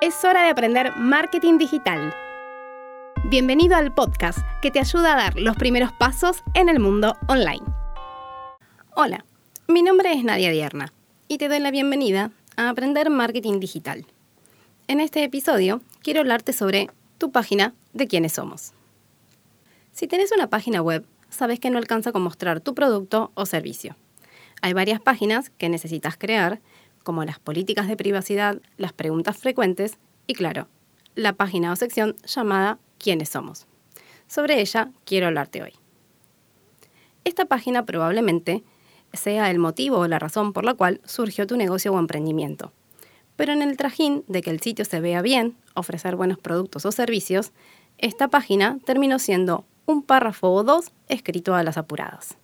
Es hora de aprender marketing digital. Bienvenido al podcast que te ayuda a dar los primeros pasos en el mundo online. Hola, mi nombre es Nadia Dierna y te doy la bienvenida a Aprender Marketing Digital. En este episodio quiero hablarte sobre tu página de quiénes somos. Si tenés una página web, sabes que no alcanza con mostrar tu producto o servicio. Hay varias páginas que necesitas crear como las políticas de privacidad, las preguntas frecuentes y, claro, la página o sección llamada ¿Quiénes somos? Sobre ella quiero hablarte hoy. Esta página probablemente sea el motivo o la razón por la cual surgió tu negocio o emprendimiento. Pero en el trajín de que el sitio se vea bien, ofrecer buenos productos o servicios, esta página terminó siendo un párrafo o dos escrito a las apuradas.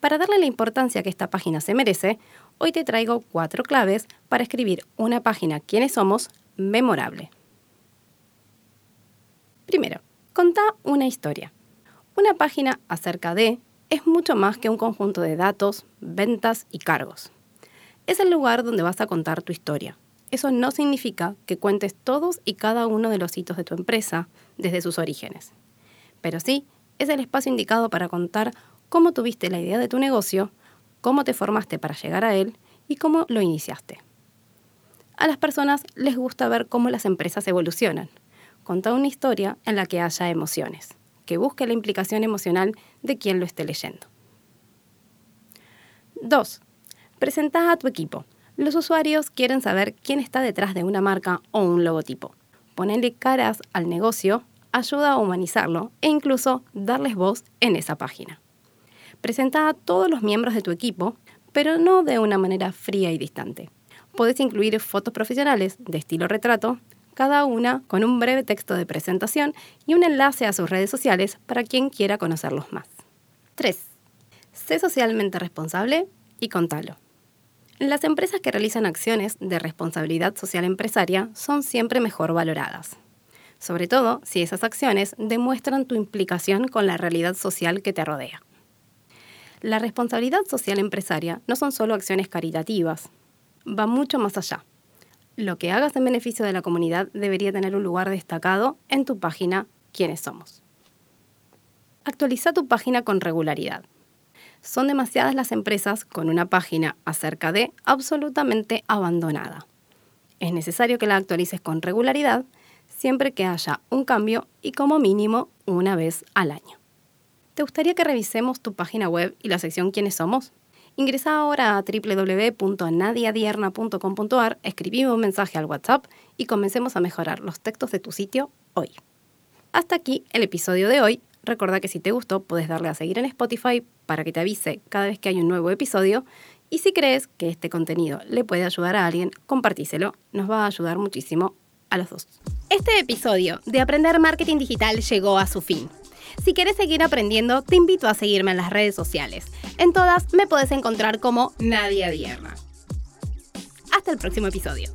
Para darle la importancia que esta página se merece, hoy te traigo cuatro claves para escribir una página quiénes somos memorable. Primero, contá una historia. Una página acerca de es mucho más que un conjunto de datos, ventas y cargos. Es el lugar donde vas a contar tu historia. Eso no significa que cuentes todos y cada uno de los hitos de tu empresa desde sus orígenes. Pero sí, es el espacio indicado para contar cómo tuviste la idea de tu negocio, cómo te formaste para llegar a él y cómo lo iniciaste. A las personas les gusta ver cómo las empresas evolucionan. Conta una historia en la que haya emociones, que busque la implicación emocional de quien lo esté leyendo. 2. Presenta a tu equipo. Los usuarios quieren saber quién está detrás de una marca o un logotipo. Ponerle caras al negocio ayuda a humanizarlo e incluso darles voz en esa página. Presenta a todos los miembros de tu equipo, pero no de una manera fría y distante. Puedes incluir fotos profesionales de estilo retrato, cada una con un breve texto de presentación y un enlace a sus redes sociales para quien quiera conocerlos más. 3. Sé socialmente responsable y contalo. Las empresas que realizan acciones de responsabilidad social empresaria son siempre mejor valoradas, sobre todo si esas acciones demuestran tu implicación con la realidad social que te rodea. La responsabilidad social empresaria no son solo acciones caritativas, va mucho más allá. Lo que hagas en beneficio de la comunidad debería tener un lugar destacado en tu página Quiénes somos. Actualiza tu página con regularidad. Son demasiadas las empresas con una página acerca de absolutamente abandonada. Es necesario que la actualices con regularidad siempre que haya un cambio y como mínimo una vez al año. ¿Te gustaría que revisemos tu página web y la sección ¿Quiénes somos? Ingresa ahora a www.nadiadierna.com.ar, escribime un mensaje al WhatsApp y comencemos a mejorar los textos de tu sitio hoy. Hasta aquí el episodio de hoy. Recuerda que si te gustó puedes darle a seguir en Spotify para que te avise cada vez que hay un nuevo episodio y si crees que este contenido le puede ayudar a alguien, compartíselo, nos va a ayudar muchísimo a los dos. Este episodio de Aprender Marketing Digital llegó a su fin. Si quieres seguir aprendiendo, te invito a seguirme en las redes sociales. En todas me puedes encontrar como Nadia Dierna. Hasta el próximo episodio.